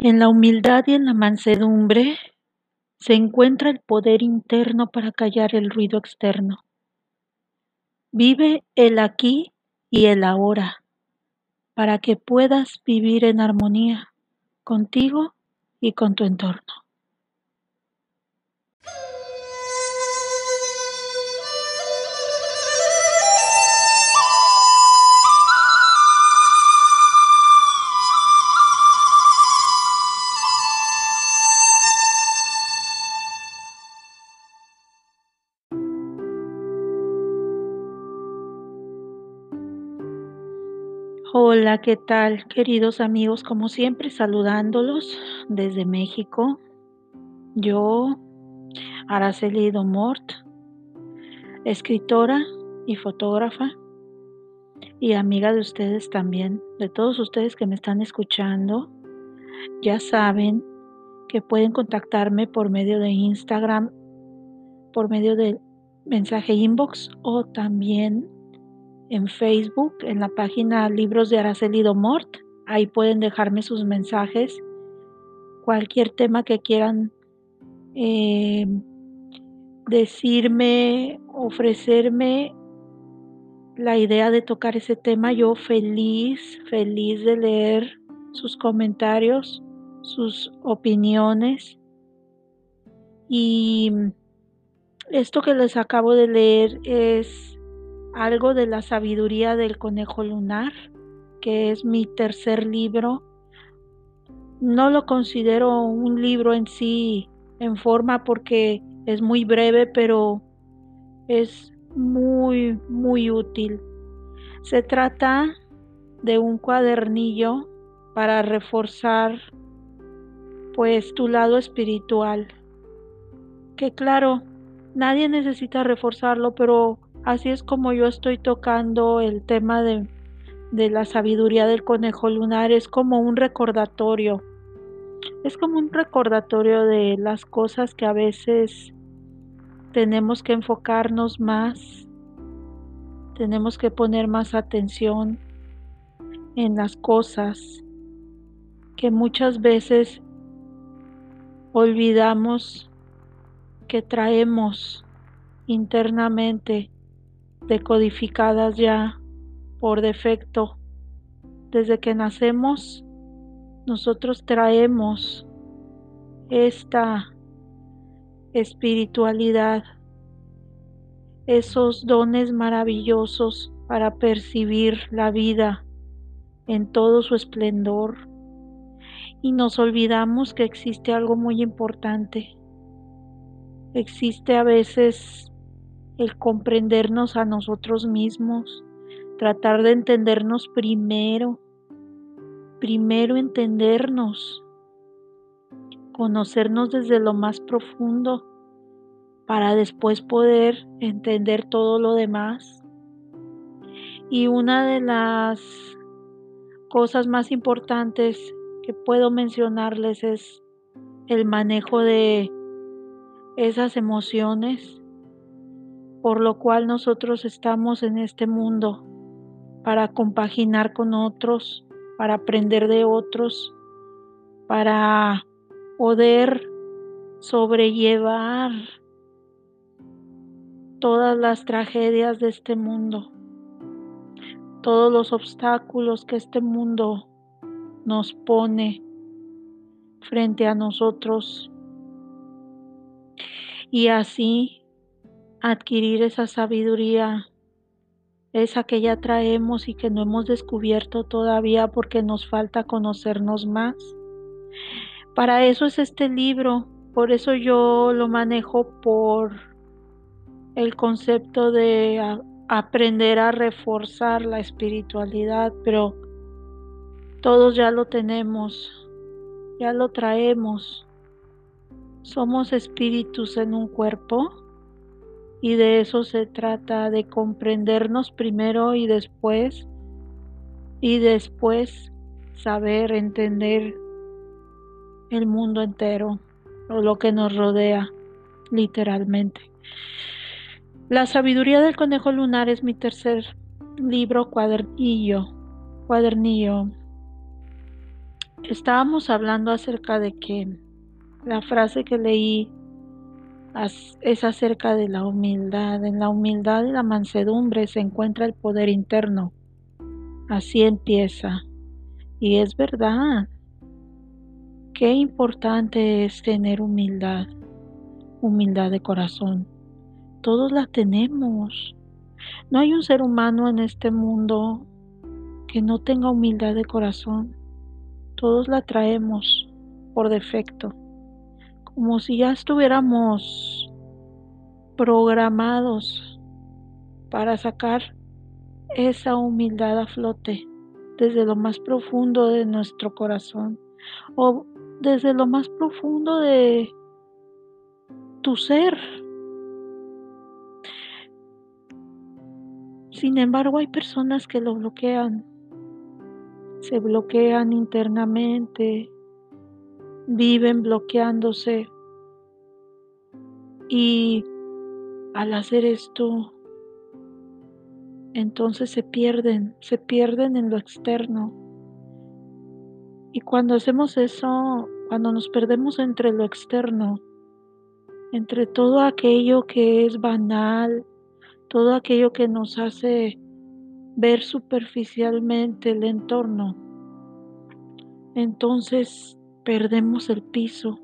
En la humildad y en la mansedumbre se encuentra el poder interno para callar el ruido externo. Vive el aquí y el ahora para que puedas vivir en armonía contigo y con tu entorno. Hola, ¿qué tal, queridos amigos? Como siempre, saludándolos desde México. Yo, Araceli Domort, escritora y fotógrafa y amiga de ustedes también, de todos ustedes que me están escuchando. Ya saben que pueden contactarme por medio de Instagram, por medio de mensaje inbox o también en Facebook, en la página Libros de Araceli Domort. Ahí pueden dejarme sus mensajes, cualquier tema que quieran eh, decirme, ofrecerme la idea de tocar ese tema. Yo feliz, feliz de leer sus comentarios, sus opiniones. Y esto que les acabo de leer es algo de la sabiduría del conejo lunar, que es mi tercer libro. No lo considero un libro en sí en forma porque es muy breve, pero es muy, muy útil. Se trata de un cuadernillo para reforzar pues tu lado espiritual. Que claro, nadie necesita reforzarlo, pero Así es como yo estoy tocando el tema de, de la sabiduría del conejo lunar. Es como un recordatorio. Es como un recordatorio de las cosas que a veces tenemos que enfocarnos más. Tenemos que poner más atención en las cosas que muchas veces olvidamos que traemos internamente decodificadas ya por defecto. Desde que nacemos, nosotros traemos esta espiritualidad, esos dones maravillosos para percibir la vida en todo su esplendor. Y nos olvidamos que existe algo muy importante. Existe a veces el comprendernos a nosotros mismos, tratar de entendernos primero, primero entendernos, conocernos desde lo más profundo para después poder entender todo lo demás. Y una de las cosas más importantes que puedo mencionarles es el manejo de esas emociones por lo cual nosotros estamos en este mundo, para compaginar con otros, para aprender de otros, para poder sobrellevar todas las tragedias de este mundo, todos los obstáculos que este mundo nos pone frente a nosotros. Y así adquirir esa sabiduría, esa que ya traemos y que no hemos descubierto todavía porque nos falta conocernos más. Para eso es este libro, por eso yo lo manejo por el concepto de aprender a reforzar la espiritualidad, pero todos ya lo tenemos, ya lo traemos. Somos espíritus en un cuerpo y de eso se trata, de comprendernos primero y después, y después saber entender el mundo entero o lo que nos rodea literalmente. La sabiduría del conejo lunar es mi tercer libro cuadernillo, cuadernillo. estábamos hablando acerca de que la frase que leí es acerca de la humildad. En la humildad y la mansedumbre se encuentra el poder interno. Así empieza. Y es verdad. Qué importante es tener humildad, humildad de corazón. Todos la tenemos. No hay un ser humano en este mundo que no tenga humildad de corazón. Todos la traemos por defecto como si ya estuviéramos programados para sacar esa humildad a flote desde lo más profundo de nuestro corazón o desde lo más profundo de tu ser. Sin embargo, hay personas que lo bloquean, se bloquean internamente, viven bloqueándose y al hacer esto, entonces se pierden, se pierden en lo externo. Y cuando hacemos eso, cuando nos perdemos entre lo externo, entre todo aquello que es banal, todo aquello que nos hace ver superficialmente el entorno, entonces perdemos el piso.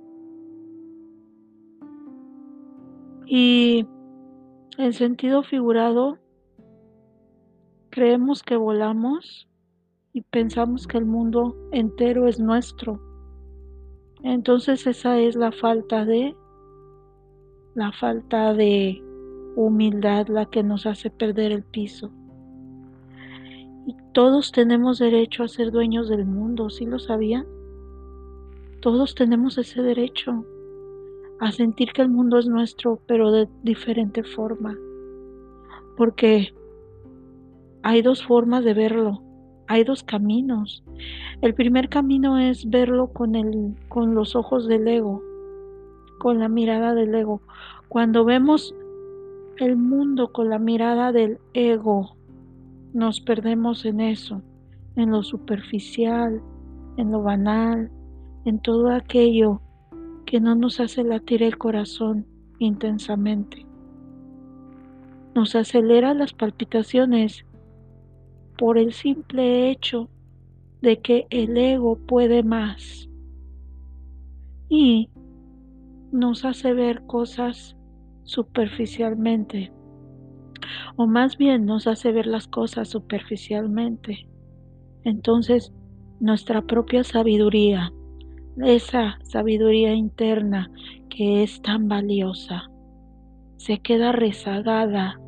Y en sentido figurado, creemos que volamos y pensamos que el mundo entero es nuestro. Entonces esa es la falta de la falta de humildad la que nos hace perder el piso. Y todos tenemos derecho a ser dueños del mundo, ¿sí lo sabían? Todos tenemos ese derecho a sentir que el mundo es nuestro, pero de diferente forma. Porque hay dos formas de verlo, hay dos caminos. El primer camino es verlo con, el, con los ojos del ego, con la mirada del ego. Cuando vemos el mundo con la mirada del ego, nos perdemos en eso, en lo superficial, en lo banal, en todo aquello que no nos hace latir el corazón intensamente. Nos acelera las palpitaciones por el simple hecho de que el ego puede más y nos hace ver cosas superficialmente o más bien nos hace ver las cosas superficialmente. Entonces, nuestra propia sabiduría esa sabiduría interna que es tan valiosa se queda rezagada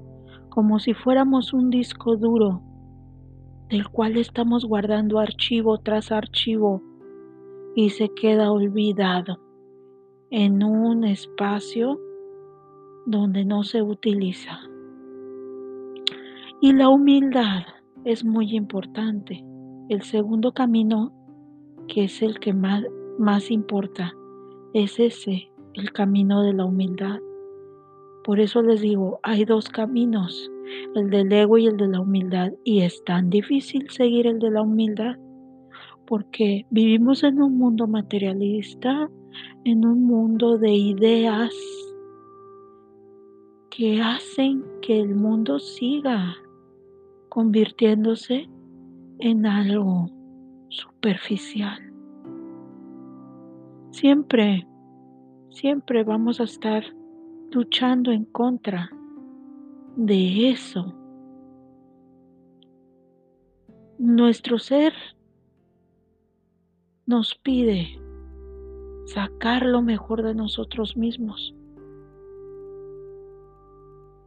como si fuéramos un disco duro del cual estamos guardando archivo tras archivo y se queda olvidado en un espacio donde no se utiliza. Y la humildad es muy importante. El segundo camino, que es el que más más importa. Es ese el camino de la humildad. Por eso les digo, hay dos caminos, el del ego y el de la humildad. Y es tan difícil seguir el de la humildad porque vivimos en un mundo materialista, en un mundo de ideas que hacen que el mundo siga convirtiéndose en algo superficial. Siempre, siempre vamos a estar luchando en contra de eso. Nuestro ser nos pide sacar lo mejor de nosotros mismos.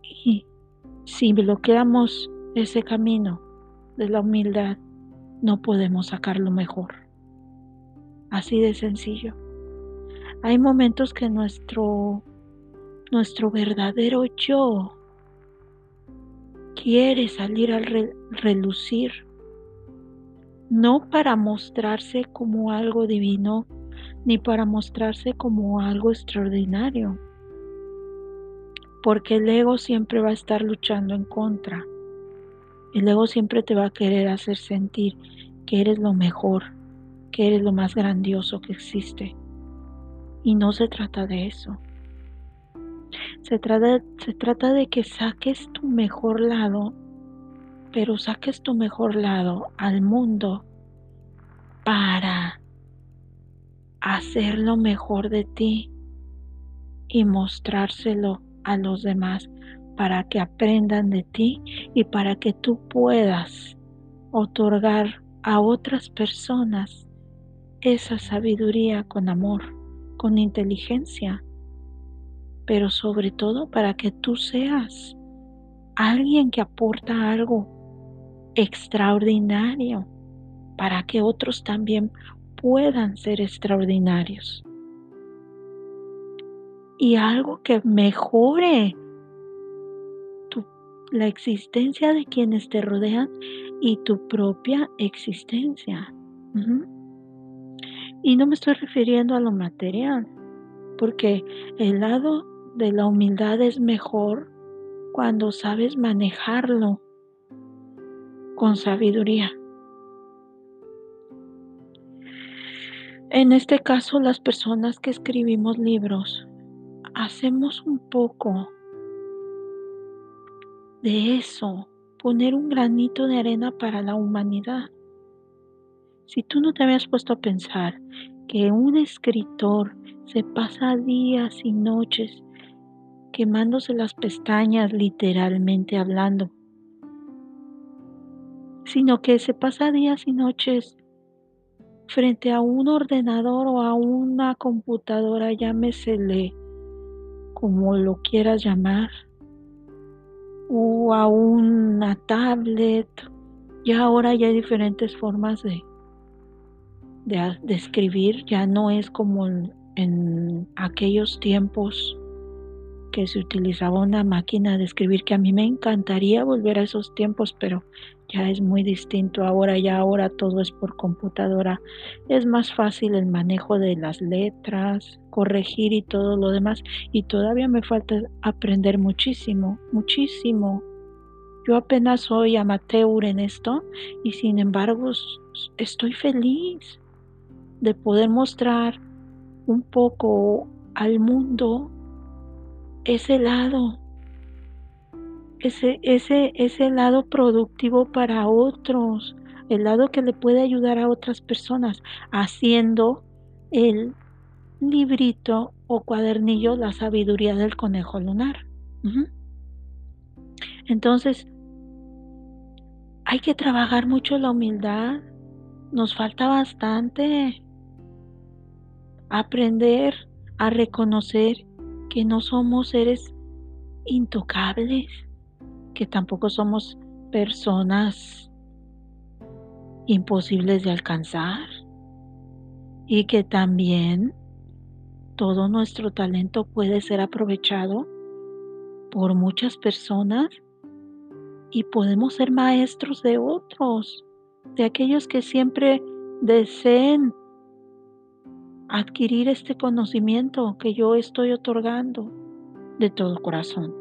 Y si bloqueamos ese camino de la humildad, no podemos sacar lo mejor. Así de sencillo. Hay momentos que nuestro, nuestro verdadero yo quiere salir al relucir, no para mostrarse como algo divino, ni para mostrarse como algo extraordinario, porque el ego siempre va a estar luchando en contra. El ego siempre te va a querer hacer sentir que eres lo mejor, que eres lo más grandioso que existe. Y no se trata de eso. Se trata, se trata de que saques tu mejor lado, pero saques tu mejor lado al mundo para hacer lo mejor de ti y mostrárselo a los demás para que aprendan de ti y para que tú puedas otorgar a otras personas esa sabiduría con amor, con inteligencia, pero sobre todo para que tú seas alguien que aporta algo extraordinario para que otros también puedan ser extraordinarios. Y algo que mejore la existencia de quienes te rodean y tu propia existencia. Y no me estoy refiriendo a lo material, porque el lado de la humildad es mejor cuando sabes manejarlo con sabiduría. En este caso, las personas que escribimos libros hacemos un poco de eso, poner un granito de arena para la humanidad. Si tú no te habías puesto a pensar que un escritor se pasa días y noches quemándose las pestañas literalmente hablando, sino que se pasa días y noches frente a un ordenador o a una computadora, llámesele como lo quieras llamar, o a una tablet. Y ahora ya hay diferentes formas de, de, escribir, ya no es como en aquellos tiempos que se utilizaba una máquina de escribir, que a mí me encantaría volver a esos tiempos, pero ya es muy distinto. Ahora, ya ahora todo es por computadora, es más fácil el manejo de las letras, corregir y todo lo demás, y todavía me falta aprender muchísimo, muchísimo. Yo apenas soy amateur en esto y sin embargo estoy feliz de poder mostrar un poco al mundo ese lado, ese, ese, ese lado productivo para otros, el lado que le puede ayudar a otras personas, haciendo el librito o cuadernillo La sabiduría del conejo lunar. Entonces, hay que trabajar mucho la humildad, nos falta bastante aprender a reconocer que no somos seres intocables, que tampoco somos personas imposibles de alcanzar y que también todo nuestro talento puede ser aprovechado por muchas personas y podemos ser maestros de otros, de aquellos que siempre deseen adquirir este conocimiento que yo estoy otorgando de todo corazón.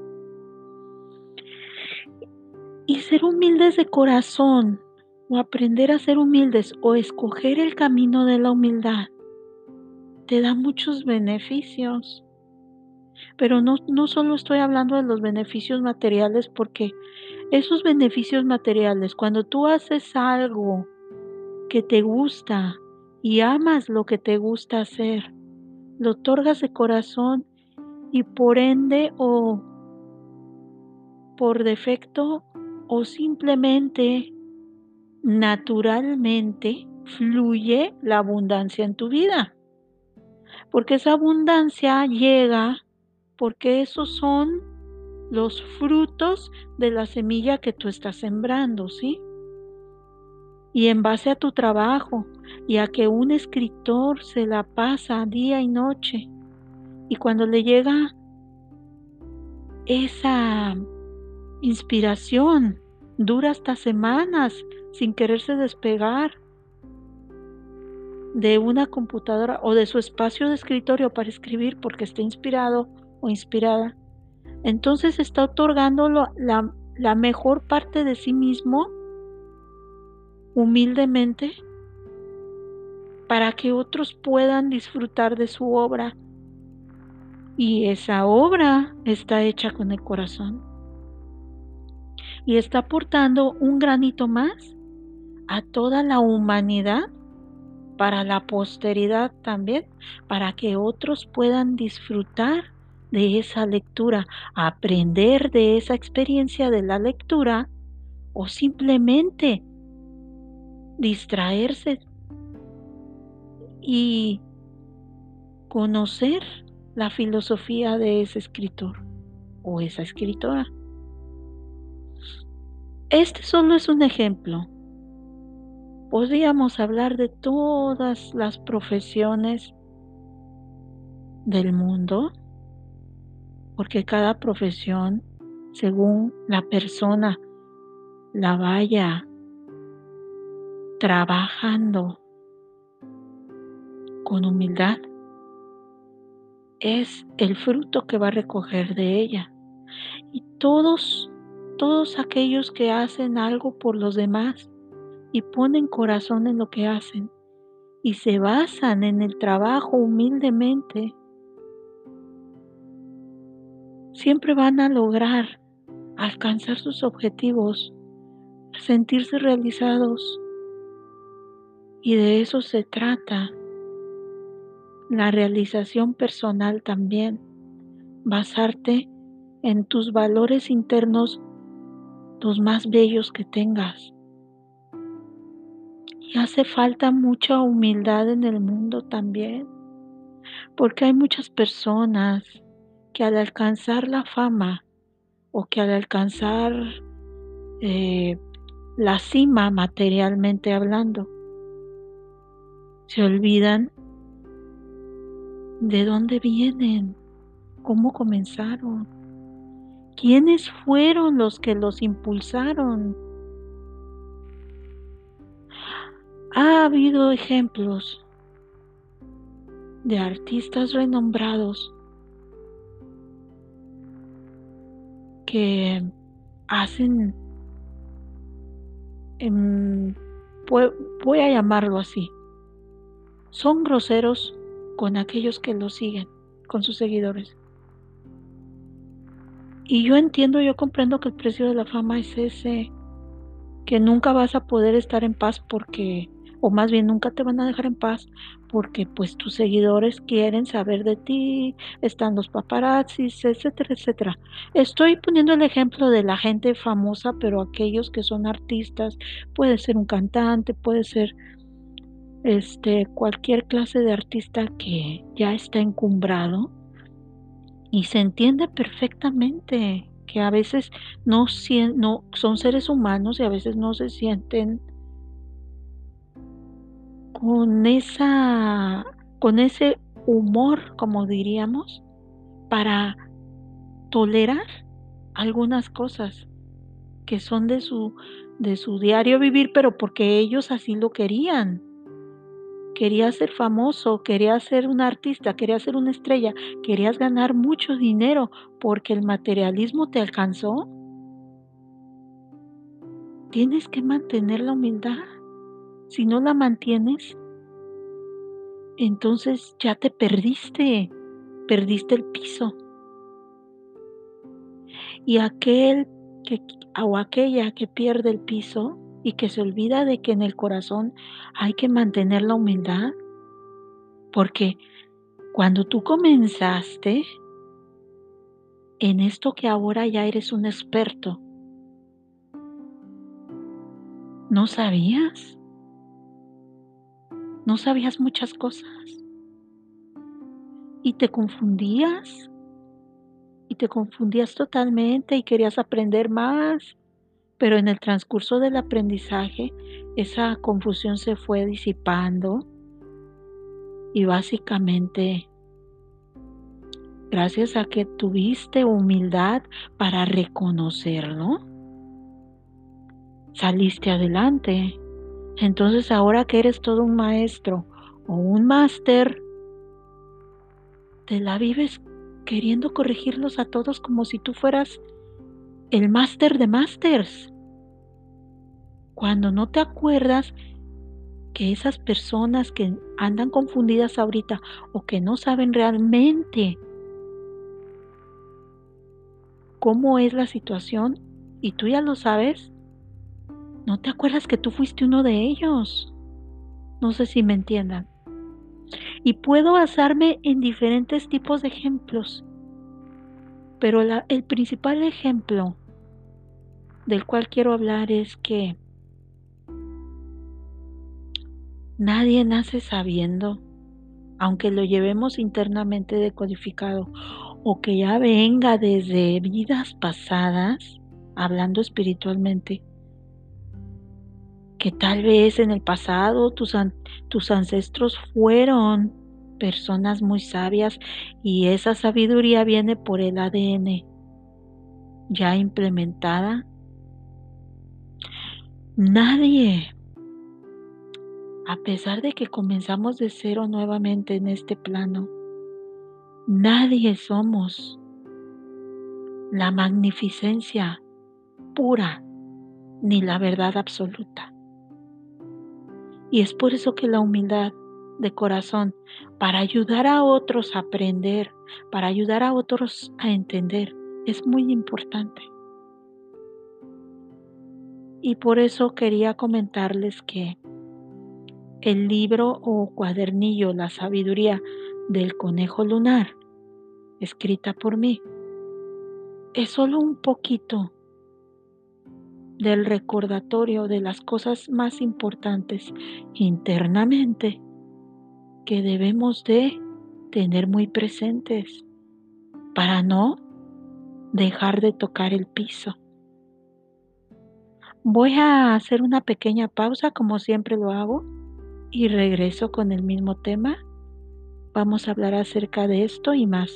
Y ser humildes de corazón, o aprender a ser humildes, o escoger el camino de la humildad, te da muchos beneficios. Pero no, no solo estoy hablando de los beneficios materiales, porque esos beneficios materiales, cuando tú haces algo que te gusta, y amas lo que te gusta hacer, lo otorgas de corazón y por ende o por defecto o simplemente naturalmente fluye la abundancia en tu vida. Porque esa abundancia llega porque esos son los frutos de la semilla que tú estás sembrando, ¿sí? Y en base a tu trabajo, y a que un escritor se la pasa día y noche. Y cuando le llega esa inspiración dura hasta semanas sin quererse despegar de una computadora o de su espacio de escritorio para escribir porque está inspirado o inspirada, entonces está otorgando la, la mejor parte de sí mismo humildemente para que otros puedan disfrutar de su obra. Y esa obra está hecha con el corazón. Y está aportando un granito más a toda la humanidad para la posteridad también, para que otros puedan disfrutar de esa lectura, aprender de esa experiencia de la lectura o simplemente distraerse y conocer la filosofía de ese escritor o esa escritora. Este solo es un ejemplo. Podríamos hablar de todas las profesiones del mundo, porque cada profesión, según la persona la vaya trabajando con humildad, es el fruto que va a recoger de ella. Y todos, todos aquellos que hacen algo por los demás y ponen corazón en lo que hacen y se basan en el trabajo humildemente, siempre van a lograr alcanzar sus objetivos, sentirse realizados. Y de eso se trata la realización personal también, basarte en tus valores internos, los más bellos que tengas. Y hace falta mucha humildad en el mundo también, porque hay muchas personas que al alcanzar la fama o que al alcanzar eh, la cima materialmente hablando, se olvidan ¿De dónde vienen? ¿Cómo comenzaron? ¿Quiénes fueron los que los impulsaron? Ha habido ejemplos de artistas renombrados que hacen, voy a llamarlo así, son groseros con aquellos que lo siguen, con sus seguidores. Y yo entiendo, yo comprendo que el precio de la fama es ese, que nunca vas a poder estar en paz porque, o más bien nunca te van a dejar en paz porque pues tus seguidores quieren saber de ti, están los paparazzis, etcétera, etcétera. Estoy poniendo el ejemplo de la gente famosa, pero aquellos que son artistas, puede ser un cantante, puede ser este, cualquier clase de artista que ya está encumbrado y se entiende perfectamente que a veces no, no son seres humanos y a veces no se sienten con esa con ese humor, como diríamos, para tolerar algunas cosas que son de su de su diario vivir, pero porque ellos así lo querían querías ser famoso, querías ser un artista, querías ser una estrella, querías ganar mucho dinero porque el materialismo te alcanzó, tienes que mantener la humildad. Si no la mantienes, entonces ya te perdiste, perdiste el piso. Y aquel que, o aquella que pierde el piso y que se olvida de que en el corazón hay que mantener la humildad. Porque cuando tú comenzaste en esto que ahora ya eres un experto, no sabías. No sabías muchas cosas. Y te confundías. Y te confundías totalmente y querías aprender más pero en el transcurso del aprendizaje esa confusión se fue disipando y básicamente gracias a que tuviste humildad para reconocerlo, saliste adelante. Entonces ahora que eres todo un maestro o un máster, te la vives queriendo corregirlos a todos como si tú fueras el máster de másters. Cuando no te acuerdas que esas personas que andan confundidas ahorita o que no saben realmente cómo es la situación y tú ya lo sabes, no te acuerdas que tú fuiste uno de ellos. No sé si me entiendan. Y puedo basarme en diferentes tipos de ejemplos, pero el principal ejemplo del cual quiero hablar es que nadie nace sabiendo, aunque lo llevemos internamente decodificado o que ya venga desde vidas pasadas, hablando espiritualmente, que tal vez en el pasado tus, tus ancestros fueron personas muy sabias y esa sabiduría viene por el ADN ya implementada Nadie, a pesar de que comenzamos de cero nuevamente en este plano, nadie somos la magnificencia pura ni la verdad absoluta. Y es por eso que la humildad de corazón, para ayudar a otros a aprender, para ayudar a otros a entender, es muy importante. Y por eso quería comentarles que el libro o cuadernillo La sabiduría del conejo lunar, escrita por mí, es solo un poquito del recordatorio de las cosas más importantes internamente que debemos de tener muy presentes para no dejar de tocar el piso. Voy a hacer una pequeña pausa como siempre lo hago y regreso con el mismo tema. Vamos a hablar acerca de esto y más.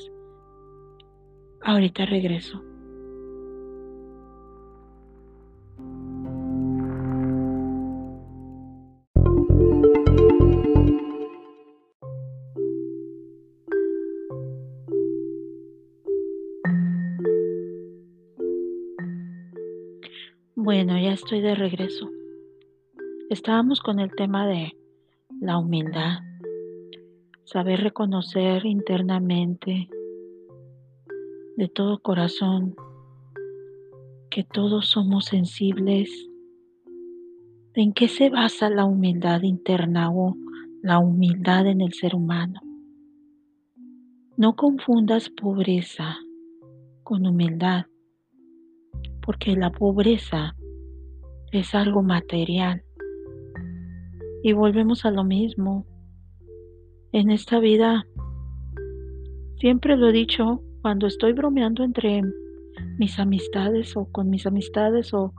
Ahorita regreso. Bueno, ya estoy de regreso. Estábamos con el tema de la humildad, saber reconocer internamente de todo corazón que todos somos sensibles. ¿En qué se basa la humildad interna o la humildad en el ser humano? No confundas pobreza con humildad porque la pobreza es algo material. Y volvemos a lo mismo. En esta vida, siempre lo he dicho, cuando estoy bromeando entre mis amistades o con mis amistades o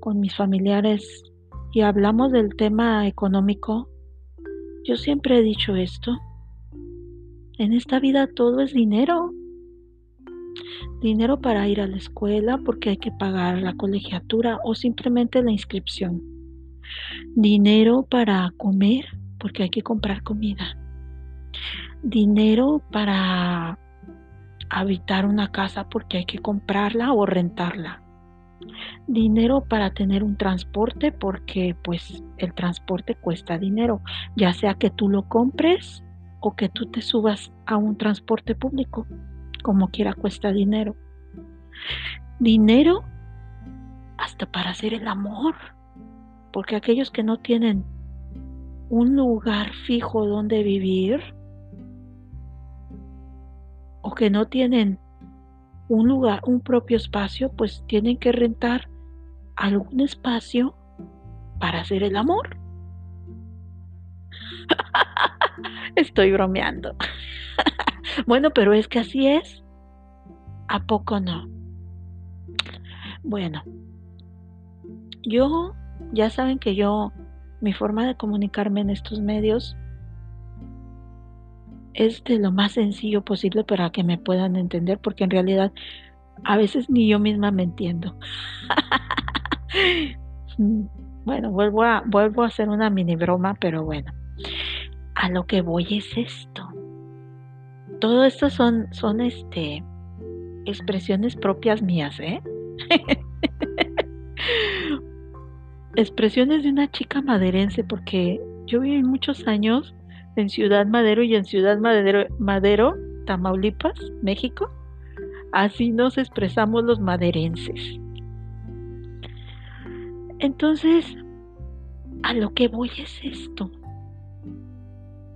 con mis familiares y hablamos del tema económico, yo siempre he dicho esto. En esta vida todo es dinero dinero para ir a la escuela porque hay que pagar la colegiatura o simplemente la inscripción, dinero para comer porque hay que comprar comida, dinero para habitar una casa porque hay que comprarla o rentarla, dinero para tener un transporte porque pues el transporte cuesta dinero, ya sea que tú lo compres o que tú te subas a un transporte público como quiera cuesta dinero. Dinero hasta para hacer el amor, porque aquellos que no tienen un lugar fijo donde vivir o que no tienen un lugar, un propio espacio, pues tienen que rentar algún espacio para hacer el amor. Estoy bromeando. Bueno, pero es que así es. ¿A poco no? Bueno, yo, ya saben que yo, mi forma de comunicarme en estos medios es de lo más sencillo posible para que me puedan entender, porque en realidad a veces ni yo misma me entiendo. bueno, vuelvo a, vuelvo a hacer una mini broma, pero bueno, a lo que voy es esto todo esto son, son este, expresiones propias mías, ¿eh? expresiones de una chica maderense, porque Yo viví muchos años en Ciudad Madero y en Ciudad Madero, Madero, Tamaulipas, México. Así nos expresamos los maderenses. Entonces, a lo que voy es esto.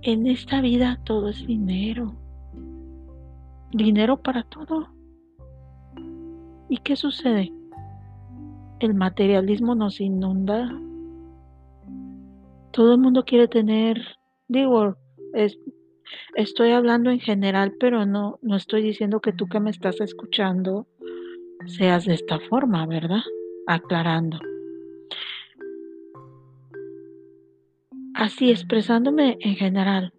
En esta vida todo es dinero. Dinero para todo. ¿Y qué sucede? El materialismo nos inunda. Todo el mundo quiere tener, digo, estoy hablando en general, pero no, no estoy diciendo que tú que me estás escuchando seas de esta forma, ¿verdad? Aclarando. Así expresándome en general,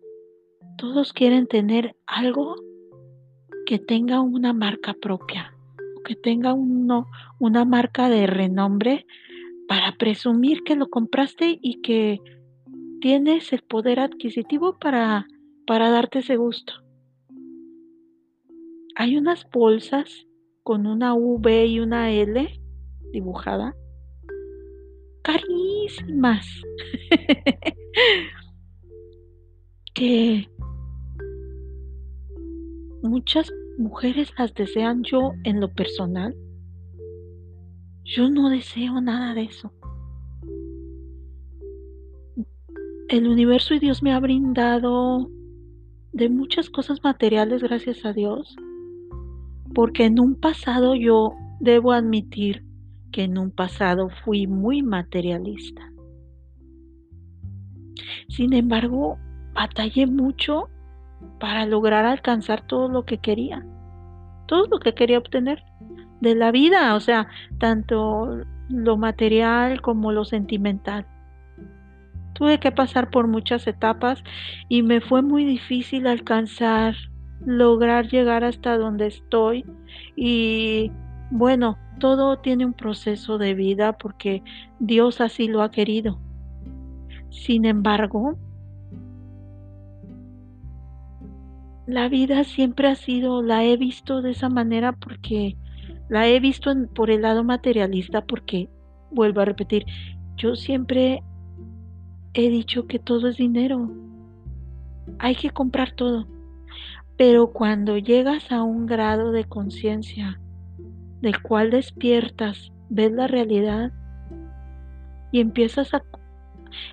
todos quieren tener algo que tenga una marca propia, que tenga una marca de renombre para presumir que lo compraste y que tienes el poder adquisitivo para, para darte ese gusto. Hay unas bolsas con una V y una L dibujada, carísimas, que muchas mujeres las desean yo en lo personal. Yo no deseo nada de eso. El universo y Dios me ha brindado de muchas cosas materiales, gracias a Dios, porque en un pasado yo debo admitir que en un pasado fui muy materialista. Sin embargo, batallé mucho para lograr alcanzar todo lo que quería, todo lo que quería obtener de la vida, o sea, tanto lo material como lo sentimental. Tuve que pasar por muchas etapas y me fue muy difícil alcanzar, lograr llegar hasta donde estoy y bueno, todo tiene un proceso de vida porque Dios así lo ha querido. Sin embargo, la vida siempre ha sido, la he visto de esa manera porque la he visto por el lado materialista porque, vuelvo a repetir, yo siempre he dicho que todo es dinero. Hay que comprar todo. Pero cuando llegas a un grado de conciencia del cual despiertas, ves la realidad y empiezas a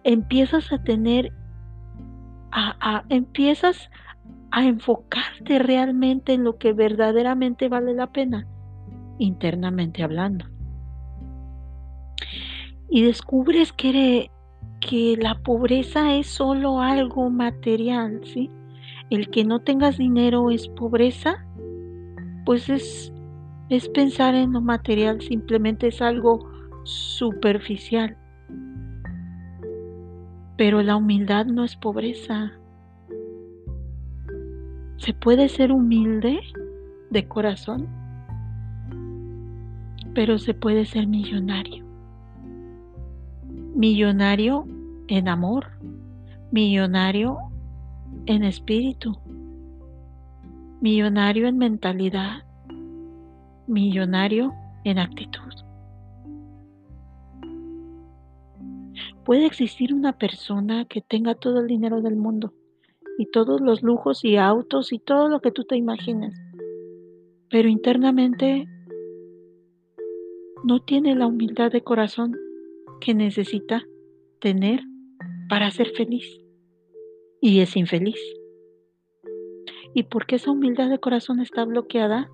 empiezas a tener a, a, empiezas a enfocarte realmente en lo que verdaderamente vale la pena, internamente hablando. Y descubres que, que la pobreza es solo algo material, ¿sí? El que no tengas dinero es pobreza, pues es, es pensar en lo material, simplemente es algo superficial. Pero la humildad no es pobreza. ¿Se puede ser humilde de corazón? Pero se puede ser millonario. Millonario en amor, millonario en espíritu, millonario en mentalidad, millonario en actitud. Puede existir una persona que tenga todo el dinero del mundo y todos los lujos y autos y todo lo que tú te imagines, pero internamente no tiene la humildad de corazón que necesita tener para ser feliz y es infeliz. ¿Y por qué esa humildad de corazón está bloqueada?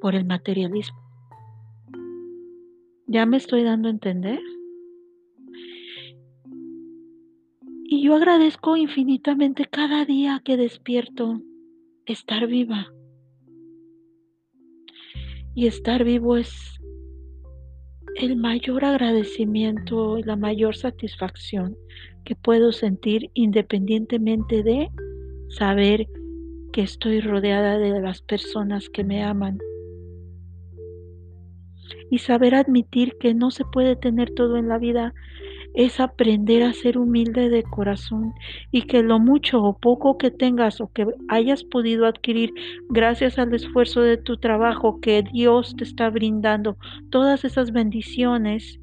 Por el materialismo. ¿Ya me estoy dando a entender? Y yo agradezco infinitamente cada día que despierto estar viva. Y estar vivo es el mayor agradecimiento y la mayor satisfacción que puedo sentir independientemente de saber que estoy rodeada de las personas que me aman. Y saber admitir que no se puede tener todo en la vida es aprender a ser humilde de corazón y que lo mucho o poco que tengas o que hayas podido adquirir gracias al esfuerzo de tu trabajo que Dios te está brindando, todas esas bendiciones,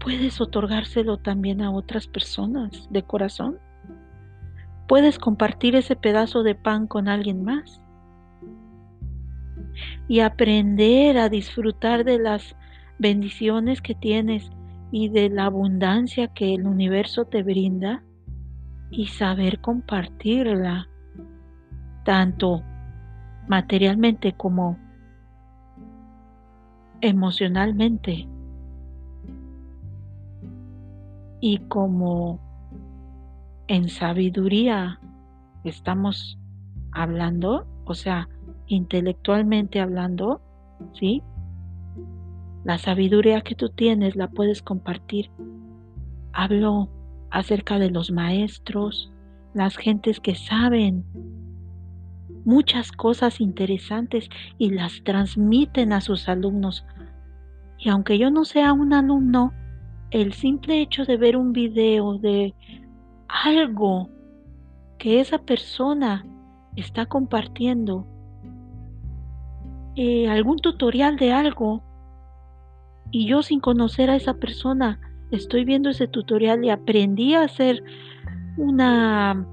puedes otorgárselo también a otras personas de corazón. Puedes compartir ese pedazo de pan con alguien más y aprender a disfrutar de las bendiciones que tienes y de la abundancia que el universo te brinda y saber compartirla tanto materialmente como emocionalmente y como en sabiduría estamos hablando, o sea, intelectualmente hablando, ¿sí? La sabiduría que tú tienes la puedes compartir. Hablo acerca de los maestros, las gentes que saben muchas cosas interesantes y las transmiten a sus alumnos. Y aunque yo no sea un alumno, el simple hecho de ver un video de algo que esa persona está compartiendo, eh, algún tutorial de algo, y yo sin conocer a esa persona, estoy viendo ese tutorial y aprendí a hacer una,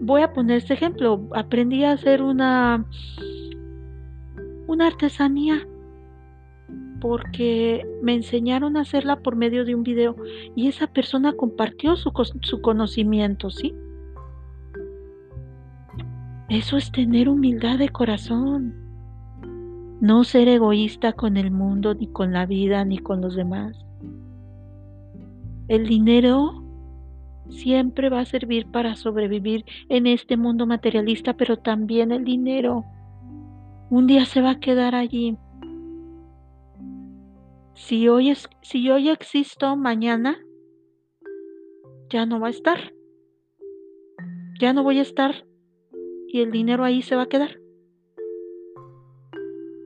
voy a poner este ejemplo, aprendí a hacer una, una artesanía porque me enseñaron a hacerla por medio de un video y esa persona compartió su, su conocimiento, ¿sí? Eso es tener humildad de corazón. No ser egoísta con el mundo, ni con la vida, ni con los demás. El dinero siempre va a servir para sobrevivir en este mundo materialista, pero también el dinero un día se va a quedar allí si hoy, si hoy existo, mañana ya no va a estar. Ya no voy a estar y el dinero ahí se va a quedar.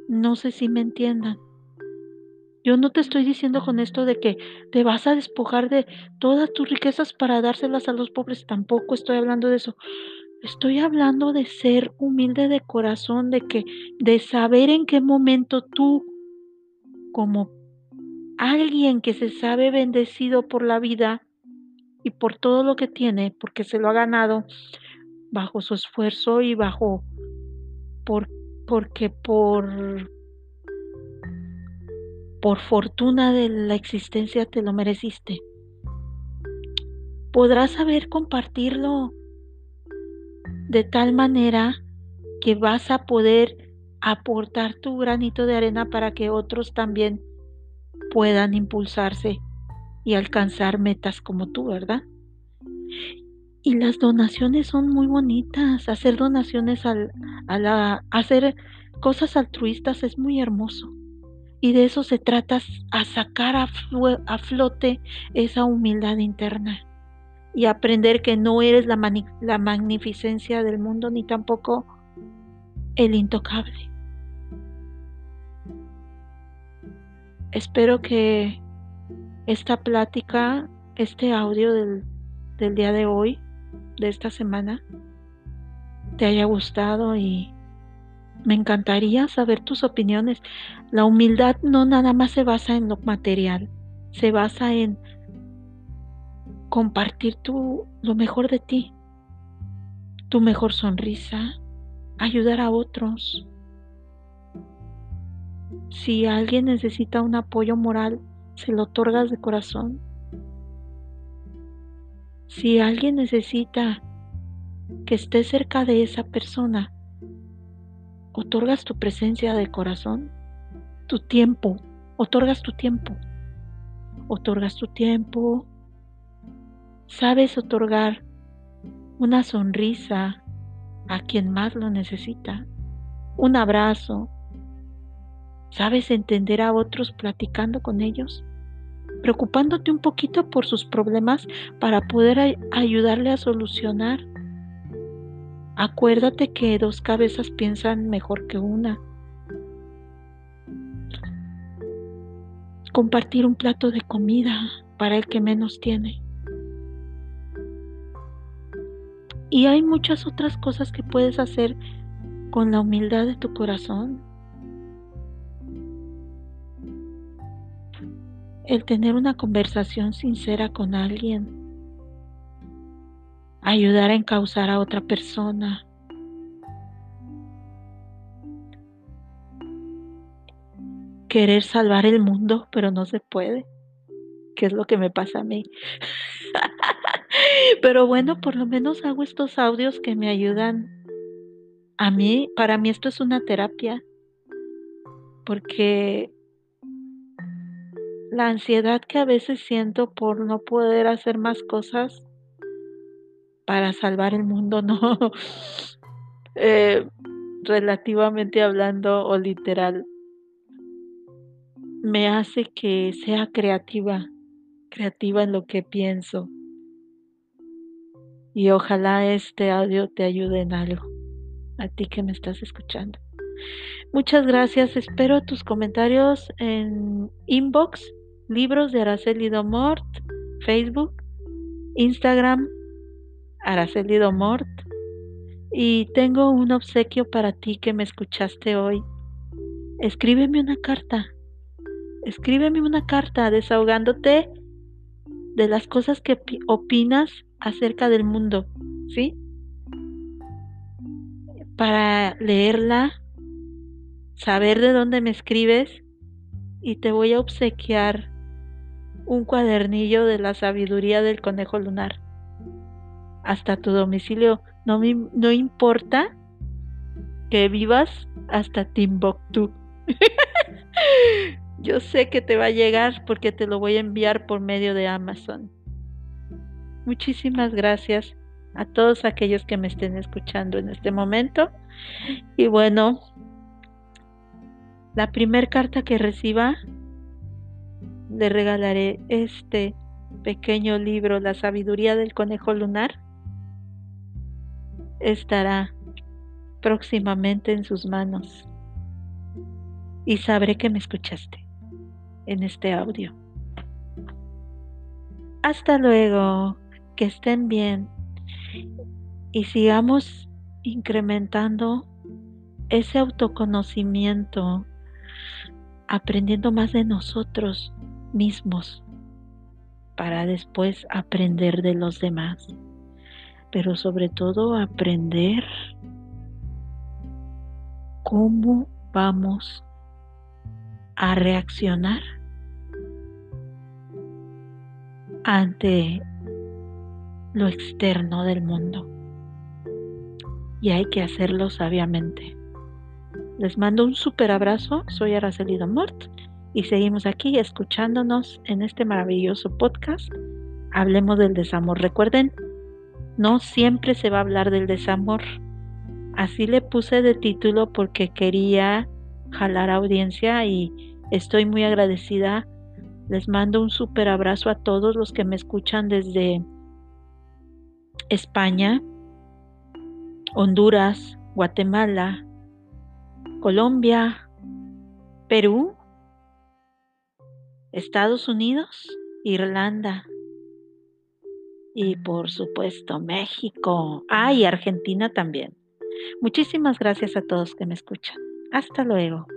No sé si me entiendan. Yo no te estoy diciendo con esto de que te vas a despojar de todas tus riquezas para dárselas a los pobres. Tampoco estoy hablando de eso. Estoy hablando de ser humilde de corazón, de que de saber en qué momento tú como alguien que se sabe bendecido por la vida y por todo lo que tiene, porque se lo ha ganado bajo su esfuerzo y bajo por porque por por fortuna de la existencia te lo mereciste. Podrás saber compartirlo de tal manera que vas a poder aportar tu granito de arena para que otros también puedan impulsarse y alcanzar metas como tú, ¿verdad? Y las donaciones son muy bonitas. Hacer donaciones al, a la, hacer cosas altruistas es muy hermoso. Y de eso se trata, a sacar a, a flote esa humildad interna y aprender que no eres la, la magnificencia del mundo ni tampoco el intocable. Espero que esta plática, este audio del, día de hoy, de esta semana, te haya gustado y me encantaría saber tus opiniones. La humildad no nada más se basa en lo material, se basa en compartir tu, lo mejor de ti, tu mejor sonrisa, ayudar a otros, si alguien necesita un apoyo moral, se lo otorgas de corazón. Si alguien necesita que esté cerca de esa persona, otorgas tu presencia de corazón, tu tiempo, otorgas tu tiempo, otorgas tu tiempo, sabes otorgar una sonrisa a quien más lo necesita, un abrazo, ¿Sabes entender a otros platicando con ellos? Preocupándote un poquito por sus problemas para poder ayudarle a solucionar. Acuérdate que dos cabezas piensan mejor que una. Compartir un plato de comida para el que menos tiene. Y hay muchas otras cosas que puedes hacer con la humildad de tu corazón. El tener una conversación sincera con alguien, ayudar a encauzar a otra persona. Querer salvar el mundo, pero no se puede, que es lo que me pasa a mí. pero bueno, por lo menos hago estos audios que me ayudan. A mí, para mí esto es una terapia, porque la ansiedad que a veces siento por no poder hacer más cosas para salvar el mundo, no, eh, relativamente hablando o literal, me hace que sea creativa, creativa en lo que pienso. Y ojalá este audio te ayude en algo, a ti que me estás escuchando. Muchas gracias, espero tus comentarios en inbox Libros de Araceli Domort, Facebook, Instagram, Araceli Domort. Y tengo un obsequio para ti que me escuchaste hoy. Escríbeme una carta. Escríbeme una carta desahogándote de las cosas que opinas acerca del mundo, ¿sí? Para leerla, saber de dónde me escribes y te voy a obsequiar un cuadernillo de la sabiduría del conejo lunar hasta tu domicilio. No, me, no importa que vivas hasta Timbuktu. Yo sé que te va a llegar porque te lo voy a enviar por medio de Amazon. Muchísimas gracias a todos aquellos que me estén escuchando en este momento. Y bueno, la primera carta que reciba le regalaré este pequeño libro, La sabiduría del conejo lunar. Estará próximamente en sus manos y sabré que me escuchaste en este audio. Hasta luego, que estén bien y sigamos incrementando ese autoconocimiento, aprendiendo más de nosotros, mismos para después aprender de los demás, pero sobre todo aprender cómo vamos a reaccionar ante lo externo del mundo. Y hay que hacerlo sabiamente. Les mando un super abrazo. Soy Araceli Mort y seguimos aquí escuchándonos en este maravilloso podcast. Hablemos del desamor. Recuerden, no siempre se va a hablar del desamor. Así le puse de título porque quería jalar audiencia y estoy muy agradecida. Les mando un súper abrazo a todos los que me escuchan desde España, Honduras, Guatemala, Colombia, Perú, Estados Unidos, Irlanda y por supuesto México. Ah, y Argentina también. Muchísimas gracias a todos que me escuchan. Hasta luego.